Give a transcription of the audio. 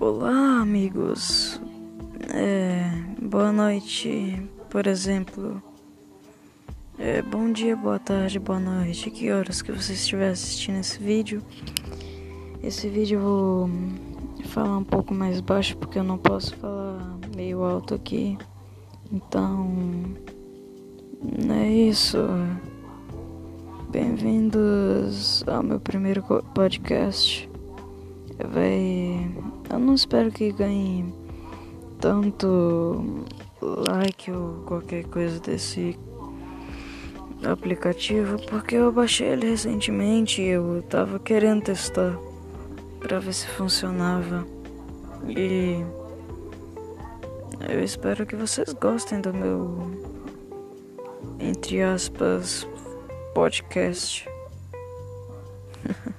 Olá, amigos. É, boa noite, por exemplo. É, bom dia, boa tarde, boa noite. Que horas que você estiver assistindo esse vídeo? Esse vídeo eu vou falar um pouco mais baixo porque eu não posso falar meio alto aqui. Então, é isso. Bem-vindos ao meu primeiro podcast. Vai. Não espero que ganhe tanto like ou qualquer coisa desse aplicativo, porque eu baixei ele recentemente e eu tava querendo testar para ver se funcionava. E eu espero que vocês gostem do meu entre aspas podcast.